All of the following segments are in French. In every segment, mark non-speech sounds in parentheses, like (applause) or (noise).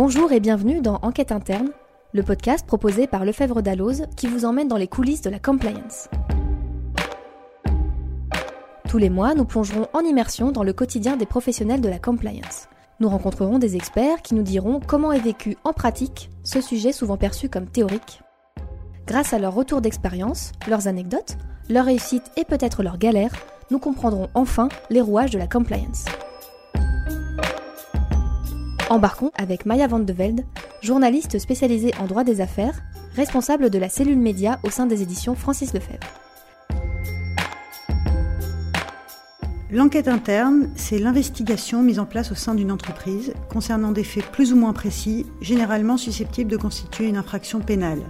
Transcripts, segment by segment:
Bonjour et bienvenue dans Enquête interne, le podcast proposé par Lefebvre Dalloz qui vous emmène dans les coulisses de la compliance. Tous les mois, nous plongerons en immersion dans le quotidien des professionnels de la compliance. Nous rencontrerons des experts qui nous diront comment est vécu en pratique ce sujet souvent perçu comme théorique. Grâce à leur retour d'expérience, leurs anecdotes, leurs réussites et peut-être leurs galères, nous comprendrons enfin les rouages de la compliance. Embarquons avec Maya Van de Velde, journaliste spécialisée en droit des affaires, responsable de la cellule média au sein des éditions Francis Lefebvre. L'enquête interne, c'est l'investigation mise en place au sein d'une entreprise concernant des faits plus ou moins précis, généralement susceptibles de constituer une infraction pénale.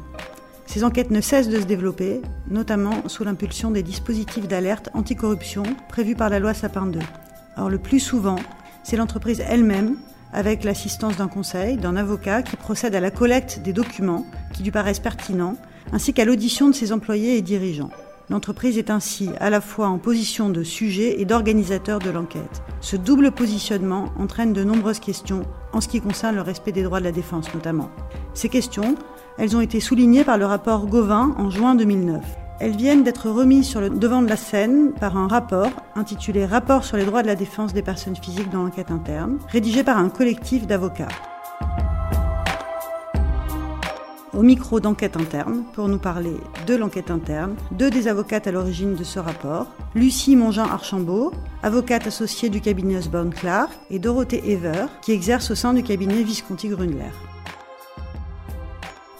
Ces enquêtes ne cessent de se développer, notamment sous l'impulsion des dispositifs d'alerte anticorruption prévus par la loi Sapin 2. Or, le plus souvent, c'est l'entreprise elle-même avec l'assistance d'un conseil, d'un avocat qui procède à la collecte des documents qui lui paraissent pertinents, ainsi qu'à l'audition de ses employés et dirigeants. L'entreprise est ainsi à la fois en position de sujet et d'organisateur de l'enquête. Ce double positionnement entraîne de nombreuses questions en ce qui concerne le respect des droits de la défense notamment. Ces questions, elles ont été soulignées par le rapport Gauvin en juin 2009. Elles viennent d'être remises sur le devant de la scène par un rapport intitulé Rapport sur les droits de la défense des personnes physiques dans l'enquête interne, rédigé par un collectif d'avocats. Au micro d'enquête interne, pour nous parler de l'enquête interne, deux des avocates à l'origine de ce rapport, Lucie Mongin-Archambault, avocate associée du cabinet Osborne Clark, et Dorothée Ever, qui exerce au sein du cabinet Visconti-Grundler.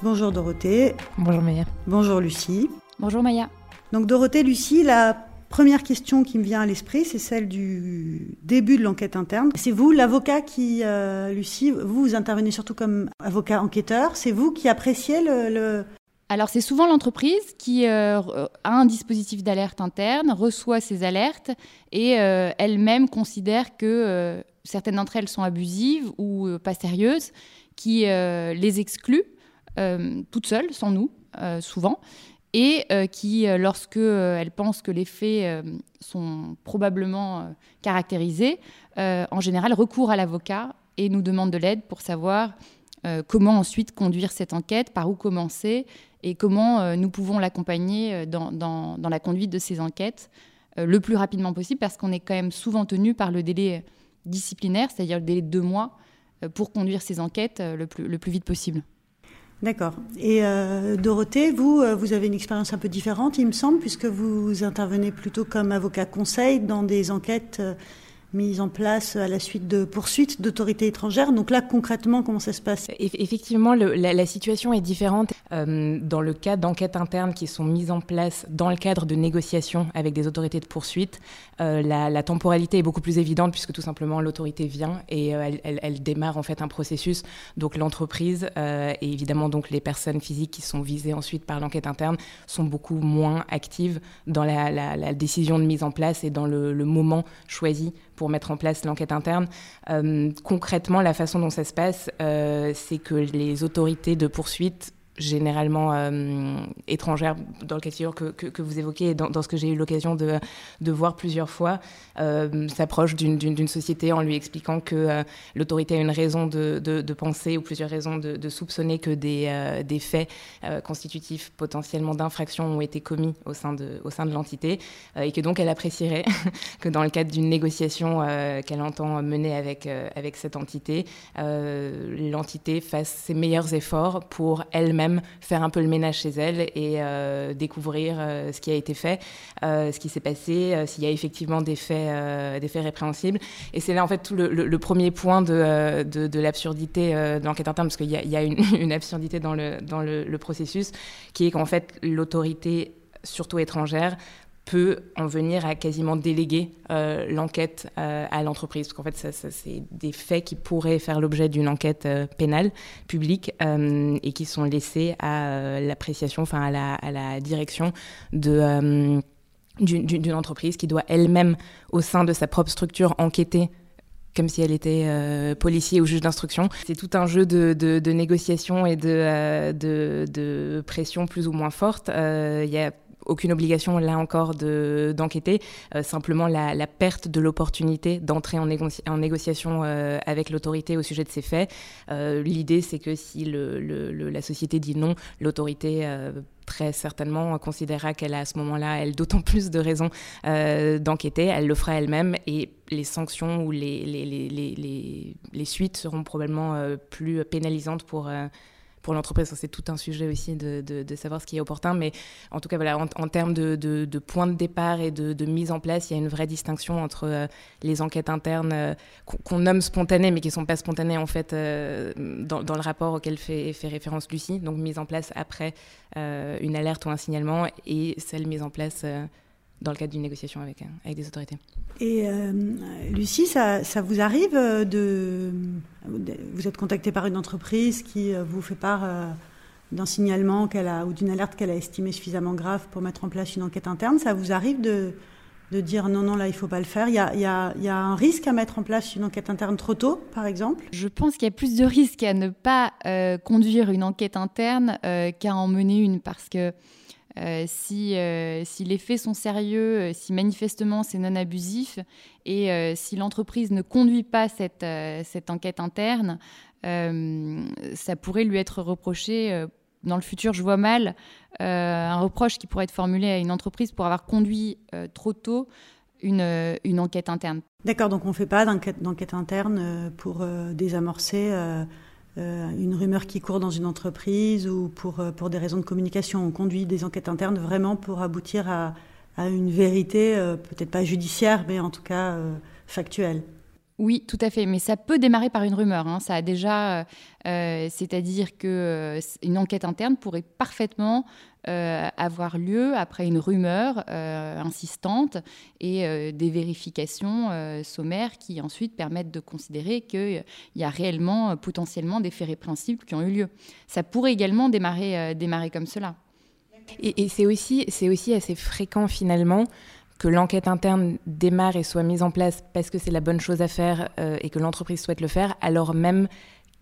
Bonjour Dorothée. Bonjour Maya. Bonjour Lucie. Bonjour Maya. Donc Dorothée, Lucie, la première question qui me vient à l'esprit, c'est celle du début de l'enquête interne. C'est vous, l'avocat qui, euh, Lucie, vous, vous intervenez surtout comme avocat enquêteur. C'est vous qui appréciez le... Alors c'est souvent l'entreprise qui euh, a un dispositif d'alerte interne, reçoit ces alertes et euh, elle-même considère que certaines d'entre elles sont abusives ou pas sérieuses, qui les exclut toutes seules, sans nous, souvent et euh, qui, euh, lorsque euh, elle pense que les faits sont probablement caractérisés, en général recourt à l'avocat et nous demande de l'aide pour savoir comment ensuite conduire cette enquête, par où commencer et comment nous pouvons l'accompagner dans, la conduite de ces enquêtes le plus rapidement possible parce qu'on est quand même souvent tenu par le délai disciplinaire, c'est-à-dire le délai de deux mois, pour conduire ces enquêtes le plus vite possible. D'accord. Et euh, Dorothée, vous, euh, vous avez une expérience un peu différente, il me semble, puisque vous intervenez plutôt comme avocat conseil dans des enquêtes euh, mise en place à la suite de poursuites d'autorités étrangères. Donc là, concrètement, comment ça se passe? Effectivement, la, situation est différente. Euh, dans le cas d'enquêtes internes qui sont mises en place dans le cadre de négociations avec des autorités de poursuite, euh, la, temporalité est beaucoup plus évidente puisque tout simplement l'autorité vient et euh, elle, démarre en fait un processus. Donc l'entreprise et évidemment donc les personnes physiques qui sont visées ensuite par l'enquête interne sont beaucoup moins actives dans la, décision de mise en place et dans le, le moment choisi pour mettre en place l'enquête interne. Euh, concrètement, la façon dont ça se passe, euh, c'est que les autorités de poursuite généralement euh, étrangères dans le cas de figure que, que, vous évoquez et dans, ce que j'ai eu l'occasion de, de, voir plusieurs fois, euh, s'approche d'une société en lui expliquant que euh, l'autorité a une raison de, de, penser ou plusieurs raisons de, soupçonner que des, des faits constitutifs potentiellement d'infraction ont été commis au sein de, de l'entité et que donc elle apprécierait (laughs) que dans le cadre d'une négociation qu'elle entend mener avec, avec cette entité, l'entité fasse ses meilleurs efforts pour elle-même faire un peu le ménage chez elle et euh, découvrir euh, ce qui a été fait, euh, ce qui s'est passé, s'il y a effectivement des faits, répréhensibles. Et c'est là en fait tout le, premier point de, l'absurdité de l'enquête interne, parce qu'il y a, (laughs) une, absurdité dans le processus, qui est qu'en fait l'autorité surtout étrangère, peut en venir à quasiment déléguer euh, l'enquête euh, à l'entreprise. Parce qu'en fait, ça, c'est des faits qui pourraient faire l'objet d'une enquête euh, pénale publique et qui sont laissés à l'appréciation, enfin à la, direction de d'une entreprise qui doit elle-même, au sein de sa propre structure, enquêter comme si elle était policier ou juge d'instruction. C'est tout un jeu de, de, négociation et de, de, de, pression plus ou moins forte. Il y a aucune obligation là encore d'enquêter, simplement la, perte de l'opportunité d'entrer en, négociation avec l'autorité au sujet de ces faits. L'idée, c'est que si la société dit non, l'autorité très certainement considérera qu'elle a à ce moment-là, elle d'autant plus de raisons euh, d'enquêter, elle le fera elle-même et les sanctions ou les, les, les, les suites seront probablement euh, plus pénalisantes pour, euh, pour l'entreprise. C'est tout un sujet aussi de, de, savoir ce qui est opportun. Mais en tout cas, voilà, en, termes de, de, point de départ et de, mise en place, il y a une vraie distinction entre euh, les enquêtes internes euh, qu'on nomme spontanées, mais qui ne sont pas spontanées en fait euh, dans, dans, le rapport auquel fait, fait référence Lucie, donc mise en place après une alerte ou un signalement, et celle mise en place dans le cadre d'une négociation avec, avec des autorités. Et euh, Lucie, ça, ça, vous arrive de... Vous êtes contactée par une entreprise qui euh, vous fait part euh, d'un signalement qu'elle a, ou d'une alerte qu'elle a estimée suffisamment grave pour mettre en place une enquête interne? Ça vous arrive de, de dire non, non, là, il ne faut pas le faire? Il y, a, il, y a, il y a, un risque à mettre en place une enquête interne trop tôt, par exemple? Je pense qu'il y a plus de risques à ne pas conduire une enquête interne qu'à en mener une, parce que euh, si, euh, si, les faits sont sérieux, euh, si manifestement c'est non abusif et si l'entreprise ne conduit pas cette, enquête interne, ça pourrait lui être reproché. dans le futur, je vois mal un reproche qui pourrait être formulé à une entreprise pour avoir conduit trop tôt une, enquête interne. D'accord, donc on ne fait pas d'enquête interne pour désamorcer une rumeur qui court dans une entreprise ou pour, euh, pour des raisons de communication. On conduit des enquêtes internes vraiment pour aboutir à, à une vérité, euh, peut-être pas judiciaire, mais en tout cas factuelle. Oui, tout à fait. Mais ça peut démarrer par une rumeur. Hein. Ça a déjà, c'est-à-dire que une enquête interne pourrait parfaitement euh, avoir lieu après une rumeur euh, insistante et euh, des vérifications sommaires qui ensuite permettent de considérer qu'il y a réellement potentiellement des faits répréhensibles qui ont eu lieu. Ça pourrait également démarrer, démarrer comme cela. Et, c'est aussi, aussi assez fréquent finalement que l'enquête interne démarre et soit mise en place parce que c'est la bonne chose à faire et que l'entreprise souhaite le faire, alors même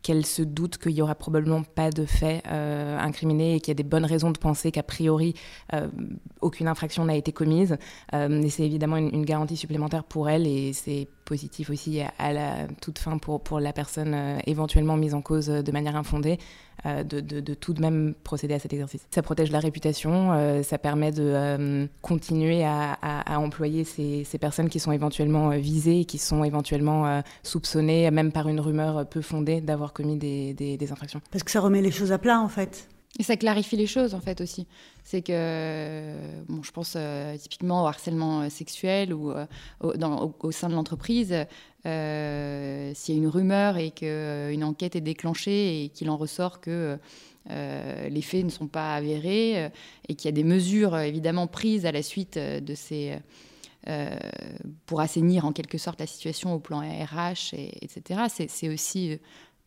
qu'elle se doute qu'il y aura probablement pas de fait euh, incriminé et qu'il y a des bonnes raisons de penser qu'a priori euh, aucune infraction n'a été commise. Euh, et c'est évidemment une, garantie supplémentaire pour elle et c'est positif aussi à, la toute fin pour, pour la personne éventuellement mise en cause de manière infondée. De, de, tout de même procéder à cet exercice. Ça protège la réputation, ça permet de continuer à, à, employer ces, ces, personnes qui sont éventuellement visées, qui sont éventuellement soupçonnées, même par une rumeur peu fondée, d'avoir commis des, des, infractions. Parce que ça remet les choses à plat, en fait. Et ça clarifie les choses, en fait, aussi. C'est que, bon, je pense euh, typiquement au harcèlement euh, sexuel ou euh, au, sein de l'entreprise. S'il y a une rumeur et qu'une enquête est déclenchée et qu'il en ressort que les faits ne sont pas avérés et qu'il y a des mesures évidemment prises à la suite de ces pour assainir en quelque sorte la situation au plan RH, et, etc. C'est aussi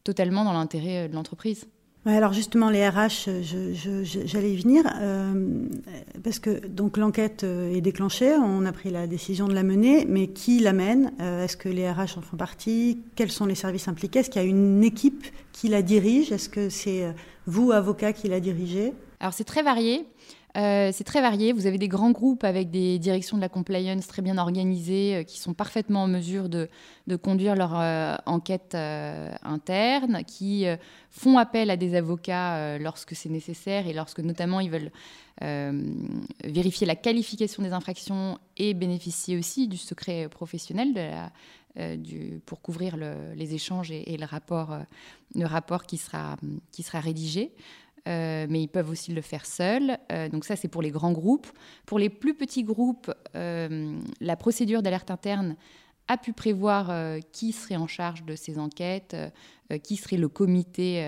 totalement dans l'intérêt euh, de l'entreprise. Alors justement, les RH, j'allais y venir, euh, parce que donc l'enquête euh, est déclenchée, on a pris la décision de la mener, mais qui la mène Est-ce que les RH en font partie Quels sont les services impliqués Est-ce qu'il y a une équipe qui la dirige Est-ce que c'est vous, avocat, qui la dirigez? Alors c'est très varié. Euh, c'est très varié. Vous avez des grands groupes avec des directions de la compliance très bien organisées euh, qui sont parfaitement en mesure de, conduire leur euh, enquête interne, qui font appel à des avocats lorsque c'est nécessaire et lorsque notamment ils veulent vérifier la qualification des infractions et bénéficier aussi du secret professionnel pour couvrir les échanges et, le, rapport, qui sera rédigé. Euh, mais ils peuvent aussi le faire seuls. Euh, donc ça, c'est pour les grands groupes. Pour les plus petits groupes, euh, la procédure d'alerte interne a pu prévoir qui serait en charge de ces enquêtes, qui serait le comité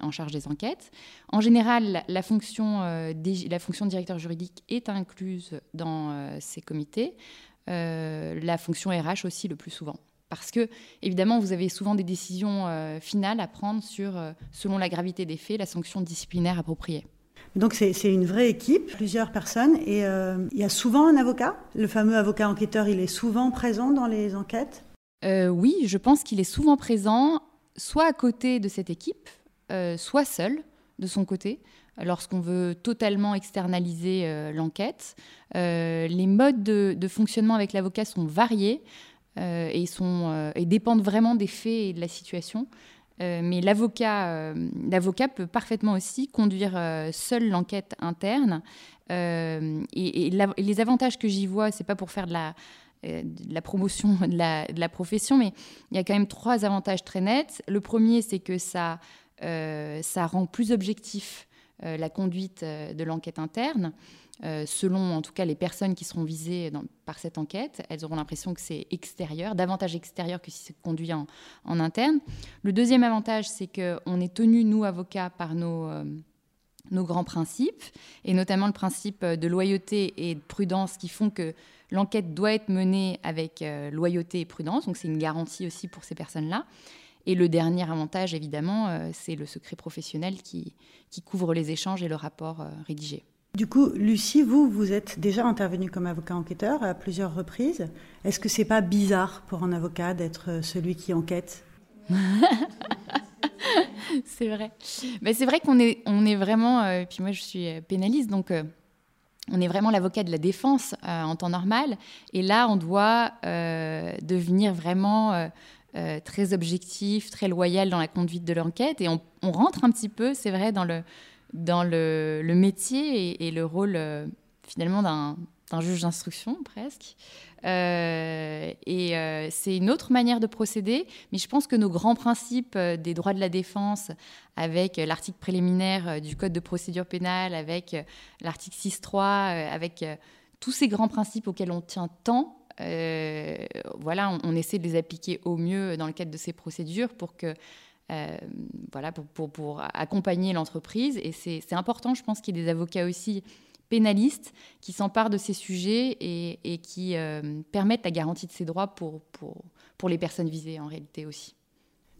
en charge des enquêtes. En général, la fonction, la fonction directeur juridique est incluse dans ces comités. la fonction RH aussi le plus souvent parce que, évidemment, vous avez souvent des décisions euh, finales à prendre sur, euh, selon la gravité des faits, la sanction disciplinaire appropriée. Donc c'est une vraie équipe, plusieurs personnes, et euh, il y a souvent un avocat. Le fameux avocat enquêteur, il est souvent présent dans les enquêtes? Oui, je pense qu'il est souvent présent, soit à côté de cette équipe, soit seul de son côté. lorsqu'on veut totalement externaliser l'enquête. les modes de, fonctionnement avec l'avocat sont variés et, sont, et dépendent vraiment des faits et de la situation. mais l'avocat, peut parfaitement aussi conduire seul l'enquête interne. et, les avantages que j'y vois, c'est pas pour faire de la, euh, promotion (laughs) de la, de la, profession, mais il y a quand même trois avantages très nets. Le premier, c'est que ça, euh, ça rend plus objectif euh, la conduite de l'enquête interne. selon en tout cas les personnes qui seront visées par cette enquête, elles auront l'impression que c'est extérieur, davantage extérieur que si c'est conduit en, interne. Le deuxième avantage, c'est qu'on est tenu, nous, avocats, par nos, nos grands principes, et notamment le principe de loyauté et de prudence qui font que L'enquête doit être menée avec euh, loyauté et prudence, donc c'est une garantie aussi pour ces personnes-là. Et le dernier avantage, évidemment, euh, c'est le secret professionnel qui, qui, couvre les échanges et le rapport euh, rédigé. Du coup, Lucie, vous, vous êtes déjà intervenue comme avocat enquêteur à plusieurs reprises. Est-ce que c'est pas bizarre pour un avocat d'être celui qui enquête? (laughs) C'est vrai. Mais c'est vrai qu'on est, on est vraiment. puis moi, je suis pénaliste, donc on est vraiment l'avocat de la défense euh, en temps normal. Et là, on doit euh, devenir vraiment euh, très objectif, très loyal dans la conduite de l'enquête. Et on, rentre un petit peu, c'est vrai, dans le, dans le, métier et, le rôle finalement d'un juge d'instruction presque. Euh, et euh, c'est une autre manière de procéder, mais je pense que nos grands principes euh, des droits de la défense, avec l'article préliminaire du Code de procédure pénale, avec l'article 6.3, avec tous ces grands principes auxquels on tient tant, voilà, on, essaie de les appliquer au mieux dans le cadre de ces procédures pour que voilà, pour, pour, pour accompagner l'entreprise. Et c'est important, je pense, qu'il y ait des avocats aussi pénalistes qui s'emparent de ces sujets et, qui euh, permettent la garantie de ces droits pour, pour, pour les personnes visées en réalité aussi.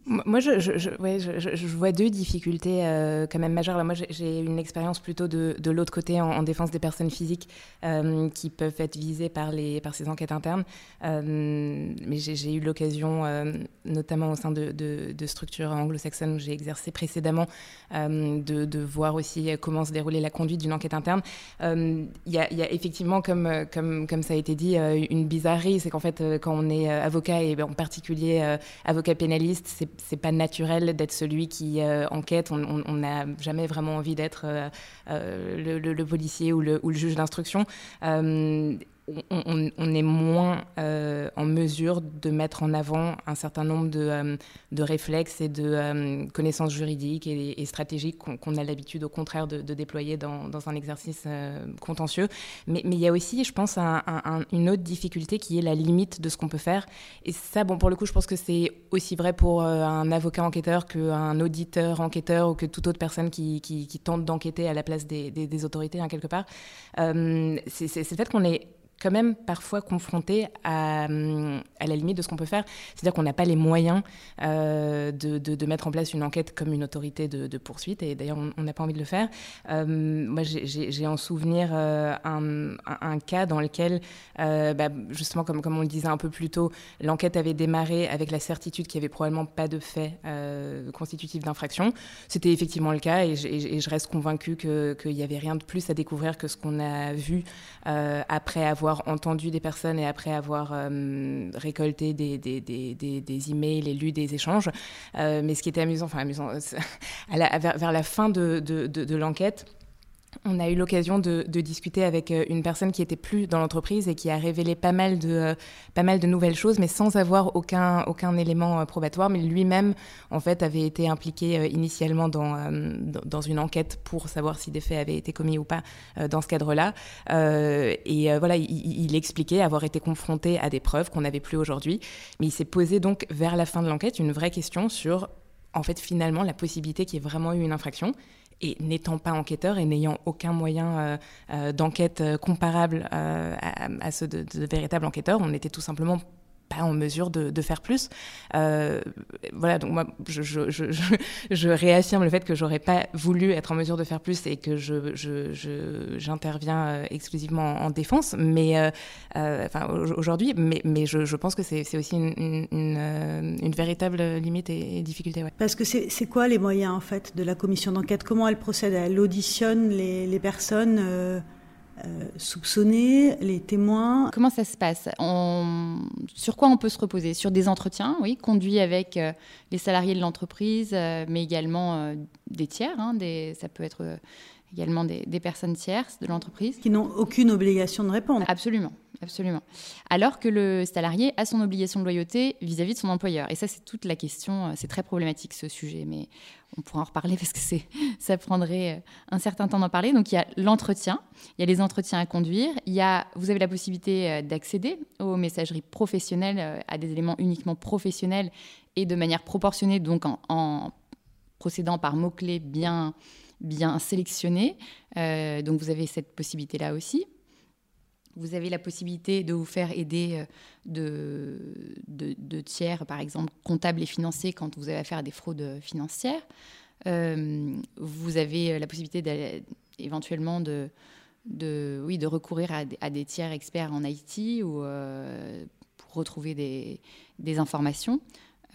Moi, je, vois deux difficultés euh, quand même majeures. moi, j'ai une expérience plutôt de, de l'autre côté en, défense des personnes physiques euh, qui peuvent être visées par, les, par ces enquêtes internes. Euh, mais j'ai eu l'occasion, notamment au sein de, de, structures anglo-saxonnes où j'ai exercé précédemment, de, voir aussi comment se déroulait la conduite d'une enquête interne. Il y, y, a effectivement, comme, comme, comme ça a été dit, une bizarrerie. C'est qu'en fait, quand on est avocat, et en particulier avocat pénaliste, c'est c'est pas naturel d'être celui qui euh, enquête. On n'a jamais vraiment envie d'être euh, euh, le, policier ou le, ou le juge d'instruction on, est moins euh, en mesure de mettre en avant un certain nombre de, euh, réflexes et de euh, connaissances juridiques et, stratégiques qu'on a l'habitude au contraire de, déployer dans, un exercice contentieux. Mais, il y a aussi, je pense, une autre difficulté qui est la limite de ce qu'on peut faire. Et ça, bon, pour le coup, je pense que c'est aussi vrai pour un avocat enquêteur qu'un auditeur enquêteur ou que toute autre personne qui, tente d'enquêter à la place des, autorités, hein, quelque part. c'est le fait qu'on est quand même parfois confronté à, hum, à la limite de ce qu'on peut faire. C'est-à-dire qu'on n'a pas les moyens euh, de, mettre en place une enquête comme une autorité de, poursuite, et d'ailleurs on n'a pas envie de le faire. Euh, moi j'ai en souvenir euh, un, cas dans lequel, bah, justement comme, on le disait un peu plus tôt, l'enquête avait démarré avec la certitude qu'il n'y avait probablement pas de fait constitutif d'infraction. C'était effectivement le cas, et, je reste convaincue qu'il n'y avait rien de plus à découvrir que ce qu'on a vu après avoir entendu des personnes et après avoir euh, récolté des, des, des, des, emails et lu des échanges. Euh, mais ce qui était amusant, enfin amusant, (laughs) vers, la fin de, de, de l'enquête, on a eu l'occasion de, discuter avec euh, une personne qui était plus dans l'entreprise et qui a révélé pas mal de, euh, pas mal de nouvelles choses, mais sans avoir aucun, aucun élément euh, probatoire. Mais lui-même, en fait, avait été impliqué initialement dans, dans une enquête pour savoir si des faits avaient été commis ou pas dans ce cadre-là. et voilà, il, il, expliquait avoir été confronté à des preuves qu'on n'avait plus aujourd'hui. Mais il s'est posé donc vers la fin de l'enquête une vraie question sur, en fait, finalement, la possibilité qu'il y ait vraiment eu une infraction et n'étant pas enquêteur et n'ayant aucun moyen euh, euh, d'enquête euh, comparable à, ceux de, véritables enquêteurs, on était tout simplement pas en mesure de, faire plus. Euh, voilà, donc moi, je, réaffirme le fait que j'aurais pas voulu être en mesure de faire plus et que j'interviens euh, exclusivement en, défense, mais euh, enfin aujourd'hui, mais, mais je, pense que c'est aussi une, une, véritable limite et, difficulté. Parce que c'est quoi les moyens en fait de la commission d'enquête? Comment elle procède? Elle auditionne les personnes euh, soupçonner les témoins. Comment ça se passe? Sur quoi on peut se reposer? Sur des entretiens, oui, conduits avec euh, les salariés de l'entreprise, euh, mais également des tiers. Hein, ça peut être également des, personnes tierces de l'entreprise. Qui n'ont aucune obligation de répondre. Absolument, absolument. Alors que le salarié a son obligation de loyauté vis-à-vis -vis de son employeur. Et ça, c'est toute la question. C'est très problématique ce sujet, mais on pourra en reparler (laughs) parce que ça prendrait euh, un certain temps d'en parler. Donc il y a l'entretien, il y a les entretiens à conduire, il y a, vous avez la possibilité euh, d'accéder aux messageries professionnelles, euh, à des éléments uniquement professionnels et de manière proportionnée, donc en, procédant par mots-clés bien, bien sélectionnés. donc vous avez cette possibilité-là aussi. Vous avez la possibilité de vous faire aider euh, de, de, tiers, par exemple comptables et financiers, quand vous avez affaire à des fraudes financières. Euh, vous avez la possibilité éventuellement de, de, oui, de recourir à, des tiers experts en IT ou euh, pour retrouver des, des informations.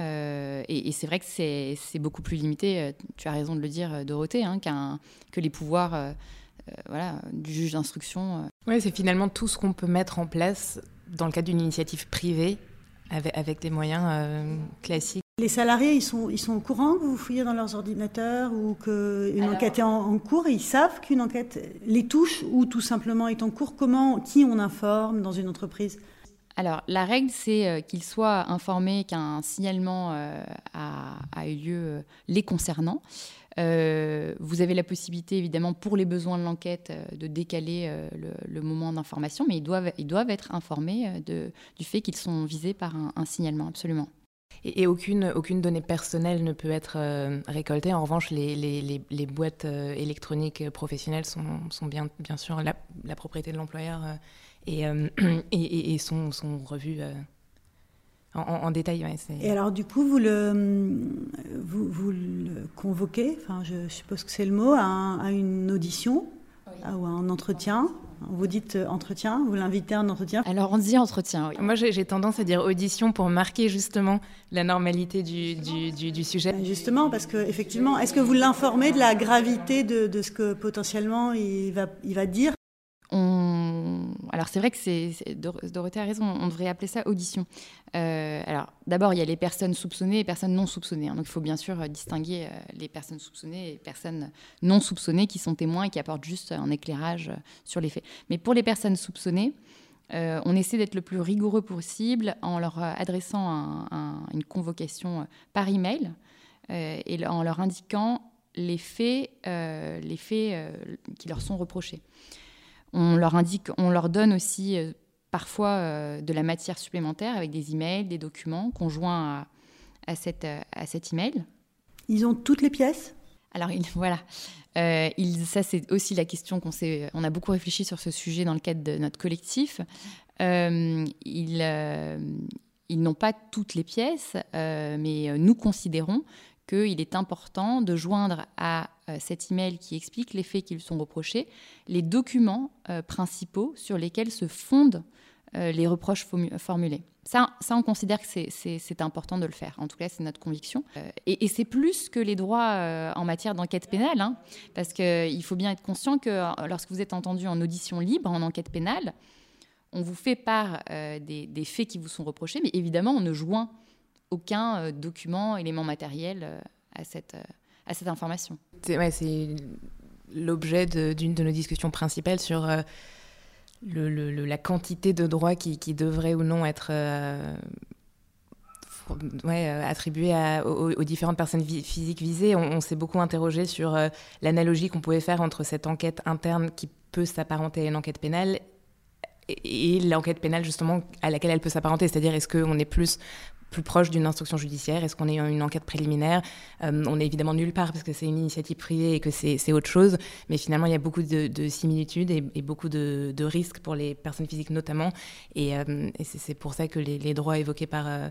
Et, c'est vrai que c'est beaucoup plus limité, tu as raison de le dire, Dorothée, hein, que les pouvoirs euh, voilà, du juge d'instruction. Euh. Oui, c'est finalement tout ce qu'on peut mettre en place dans le cadre d'une initiative privée avec, des moyens euh, classiques. Les salariés, ils sont, ils sont au courant que vous fouillez dans leurs ordinateurs ou qu'une enquête est en, cours ils savent qu'une enquête les touche ou tout simplement est en cours? Comment, qui on informe dans une entreprise? Alors, la règle, c'est qu'ils soient informés qu'un signalement a, a, eu lieu les concernant. Euh, vous avez la possibilité, évidemment, pour les besoins de l'enquête, euh, de décaler euh, le, moment d'information, mais ils doivent, ils doivent être informés du fait qu'ils sont visés par un, signalement, absolument. Et, aucune, aucune donnée personnelle ne peut être récoltée. En revanche, les, les, les, boîtes électroniques professionnelles sont, sont, bien, bien sûr la propriété de l'employeur (clears throat) et, et, et, sont, sont revues en, détail. et alors, du coup, vous le, vous, vous le convoquez, enfin, je suppose que c'est le mot, à, une audition ou à un entretien. Vous dites euh, entretien, vous l'invitez à un entretien Alors on dit entretien, oui. Moi j'ai tendance à dire audition pour marquer justement la normalité du, du, du, sujet. Ben, justement, parce que effectivement, est-ce que vous l'informez de la gravité de, de, ce que potentiellement il va, il va dire? Alors c'est vrai que c'est, Dorothée a raison, on devrait appeler ça audition. Euh, alors d'abord, il y a les personnes soupçonnées et les personnes non soupçonnées. Hein. donc il faut bien sûr euh, distinguer euh, les personnes soupçonnées et les personnes non soupçonnées qui sont témoins et qui apportent juste un éclairage sur les faits. Mais pour les personnes soupçonnées, on essaie d'être le plus rigoureux possible en leur adressant une convocation par email et en leur indiquant les faits, les faits qui leur sont reprochés. On leur indique, on leur donne aussi euh, parfois euh, de la matière supplémentaire avec des emails, des documents conjoints à, cette, euh, à cet email. Ils ont toutes les pièces? Alors (laughs) voilà, ça c'est aussi la question qu'on s'est, on a beaucoup réfléchi sur ce sujet dans le cadre de notre collectif. ils, ils n'ont pas toutes les pièces, mais nous considérons qu'il est important de joindre à cet email qui explique les faits qui lui sont reprochés les documents euh, principaux sur lesquels se fondent euh, les reproches formulés. Ça, ça, on considère que c'est important de le faire. En tout cas, c'est notre conviction. et, c'est plus que les droits en matière d'enquête pénale, hein, parce qu'il faut bien être conscient que lorsque vous êtes entendu en audition libre, en enquête pénale, on vous fait part des, faits qui vous sont reprochés, mais évidemment, on ne joint aucun euh, document, élément matériel euh, à, cette, euh, à cette information. C'est l'objet d'une de, nos discussions principales sur le, la quantité de droits qui, qui devraient ou non être ouais, attribués aux, différentes personnes physiques visées. On, s'est beaucoup interrogé sur l'analogie qu'on pouvait faire entre cette enquête interne qui peut s'apparenter à une enquête pénale et, l'enquête pénale justement à laquelle elle peut s'apparenter, c'est-à-dire est-ce qu'on est plus plus proche d'une instruction judiciaire? Est-ce qu'on est une enquête préliminaire? Euh, On est évidemment nulle part parce que c'est une initiative privée et que c'est autre chose, mais finalement il y a beaucoup de, similitudes et, beaucoup de, risques pour les personnes physiques notamment, et, euh, c'est pour ça que les, droits évoqués par, euh,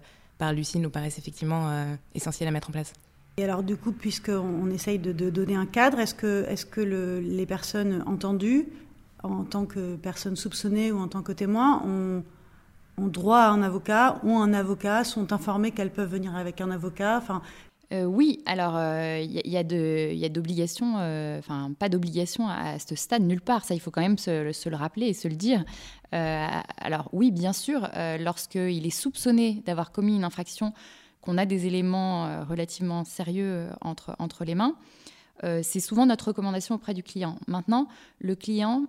Lucie nous paraissent effectivement essentiels à mettre en place. Et alors du coup, puisqu'on essaye de, donner un cadre, est-ce que, les personnes entendues en tant que personne soupçonnée ou en tant que témoin, ont, droit à un avocat ou un avocat, sont informés qu'elles peuvent venir avec un avocat. Enfin, euh, oui, alors il euh, y, y, a d'obligations, euh, enfin pas d'obligation à, ce stade nulle part, ça il faut quand même se, le rappeler et se le dire. alors oui, bien sûr, lorsqu'il est soupçonné d'avoir commis une infraction, qu'on a des éléments relativement sérieux entre, entre les mains, c'est souvent notre recommandation auprès du client. Maintenant, le client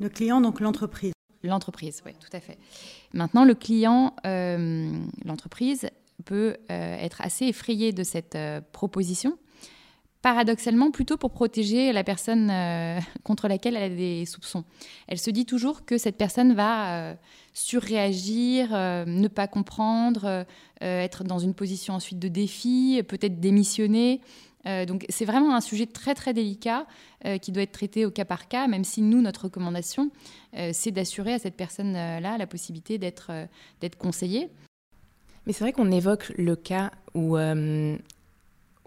le client, donc l'entreprise. L'entreprise, oui, tout à fait. Maintenant, le client, euh, l'entreprise, peut euh, être assez effrayé de cette euh, proposition, paradoxalement plutôt pour protéger la personne (laughs) contre laquelle elle a des soupçons. Elle se dit toujours que cette personne va surréagir, ne pas comprendre, être dans une position ensuite de défi, peut-être démissionner. Euh, donc c'est vraiment un sujet très très délicat euh, qui doit être traité au cas par cas, même si nous, notre recommandation, euh, c'est d'assurer à cette personne-là la possibilité d'être d'être conseillée. Mais c'est vrai qu'on évoque le cas où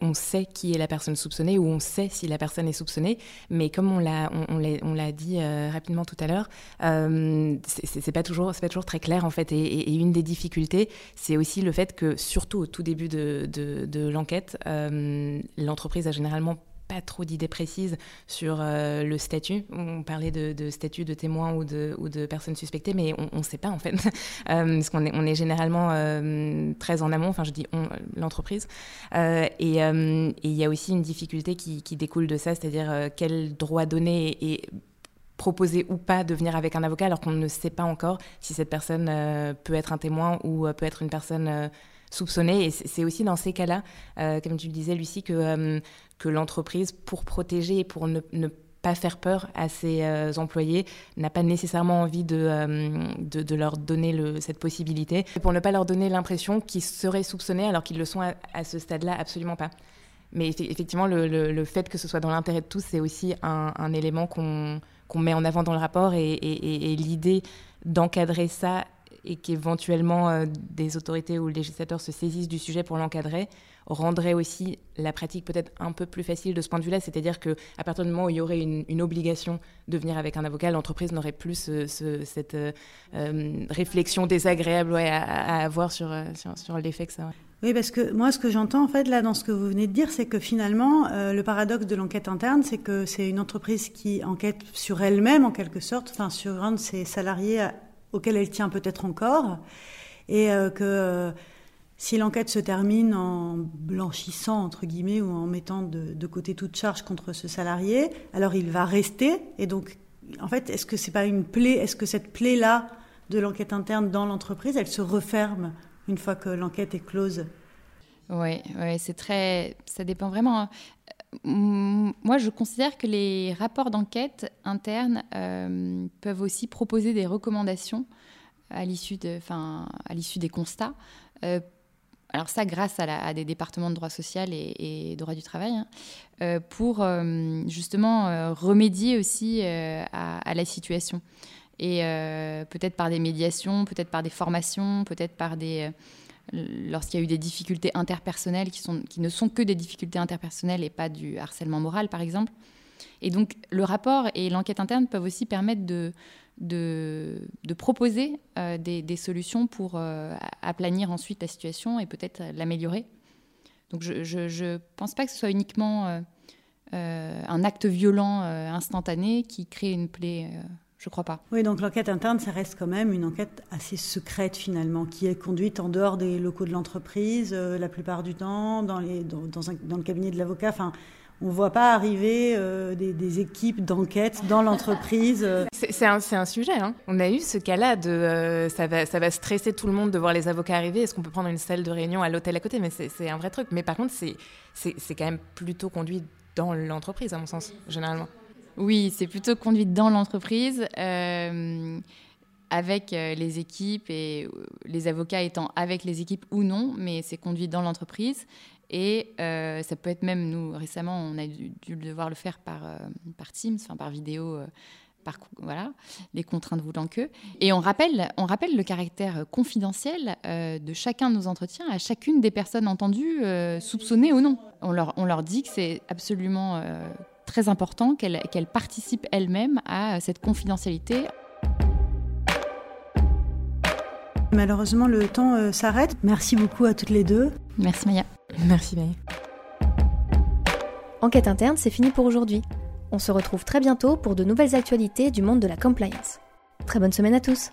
on sait qui est la personne soupçonnée ou on sait si la personne est soupçonnée, mais comme on l'a dit euh, rapidement tout à l'heure, euh, c'est pas toujours très clair en fait. Et, une des difficultés, c'est aussi le fait que surtout au tout début de, de, l'enquête, euh, l'entreprise a généralement pas trop d'idées précises sur euh, le statut. On parlait de, statut de témoin ou de, ou de personnes suspectées, mais on ne sait pas en fait. (laughs) euh, parce qu'on est, on est généralement euh, très en amont, enfin je dis l'entreprise. Et il y a aussi une difficulté qui, découle de ça, c'est-à-dire quel droit donner et, proposer ou pas de venir avec un avocat alors qu'on ne sait pas encore si cette personne peut être un témoin ou peut être une personne soupçonnée. Et c'est aussi dans ces cas-là, comme tu le disais, Lucie, que que l'entreprise, pour protéger et pour ne, pas faire peur à ses euh, employés, n'a pas nécessairement envie de, euh, leur donner cette possibilité, pour ne pas leur donner l'impression qu'ils seraient soupçonnés alors qu'ils le sont à, ce stade-là absolument pas. Mais effectivement, le, fait que ce soit dans l'intérêt de tous, c'est aussi un, élément qu'on met en avant dans le rapport et l'idée d'encadrer ça et qu'éventuellement euh, des autorités ou législateurs se saisissent du sujet pour l'encadrer, rendrait aussi la pratique peut-être un peu plus facile de ce point de vue-là. C'est-à-dire qu'à partir du moment où il y aurait une, obligation de venir avec un avocat, l'entreprise n'aurait plus cette euh, euh, réflexion désagréable à, avoir sur, sur, l'effet que ça Oui, parce que moi, ce que j'entends en fait là dans ce que vous venez de dire, c'est que finalement, le paradoxe de l'enquête interne, c'est que c'est une entreprise qui enquête sur elle-même en quelque sorte, enfin sur un de ses salariés auquel elle tient peut-être encore, et euh, que euh, si l'enquête se termine en blanchissant, entre guillemets, ou en mettant de, côté toute charge contre ce salarié, alors il va rester. Et donc, en fait, est-ce que c'est pas une plaie Est-ce que cette plaie-là de l'enquête interne dans l'entreprise, elle se referme une fois que l'enquête est close? Oui, ouais, c'est très. Ça dépend vraiment. Moi, je considère que les rapports d'enquête internes euh, peuvent aussi proposer des recommandations à l'issue de, des constats. Euh, alors ça, grâce à, des départements de droit social et, droit du travail, hein, euh, pour justement remédier aussi à, la situation. Et peut-être par des médiations, peut-être par des formations, peut-être par des lorsqu'il y a eu des difficultés interpersonnelles qui, ne sont que des difficultés interpersonnelles et pas du harcèlement moral, par exemple. Et donc, le rapport et l'enquête interne peuvent aussi permettre de, de, proposer euh, des, solutions pour euh, aplanir ensuite la situation et peut-être l'améliorer. Donc, je ne pense pas que ce soit uniquement euh, un acte violent instantané qui crée une plaie je crois pas. Oui, donc l'enquête interne, ça reste quand même une enquête assez secrète finalement, qui est conduite en dehors des locaux de l'entreprise euh, la plupart du temps, dans, les, dans, dans, le cabinet de l'avocat. Enfin, on ne voit pas arriver euh, des, équipes d'enquête dans l'entreprise. Euh. (laughs) C'est un, un, sujet. Hein. On a eu ce cas-là de ça, va, ça va stresser tout le monde de voir les avocats arriver. Est-ce qu'on peut prendre une salle de réunion à l'hôtel à côté? Mais c'est un vrai truc. Mais par contre, c'est quand même plutôt conduit dans l'entreprise, à mon sens, généralement. Oui, c'est plutôt conduite dans l'entreprise. Euh, avec les équipes et les avocats étant avec les équipes ou non, mais c'est conduit dans l'entreprise. Et ça peut être même, nous, récemment, on a dû, devoir le faire par, par Teams, enfin par vidéo voilà, les contraintes voulant que. Et on rappelle, on rappelle le caractère confidentiel euh, de chacun de nos entretiens à chacune des personnes entendues, euh, soupçonnées ou non. On leur, on leur dit que c'est absolument euh, très important qu'elles participent elles-mêmes à cette confidentialité. Malheureusement, le temps s'arrête. Merci beaucoup à toutes les deux. Merci Maya. Merci Maya. Enquête interne, c'est fini pour aujourd'hui. On se retrouve très bientôt pour de nouvelles actualités du monde de la compliance. Très bonne semaine à tous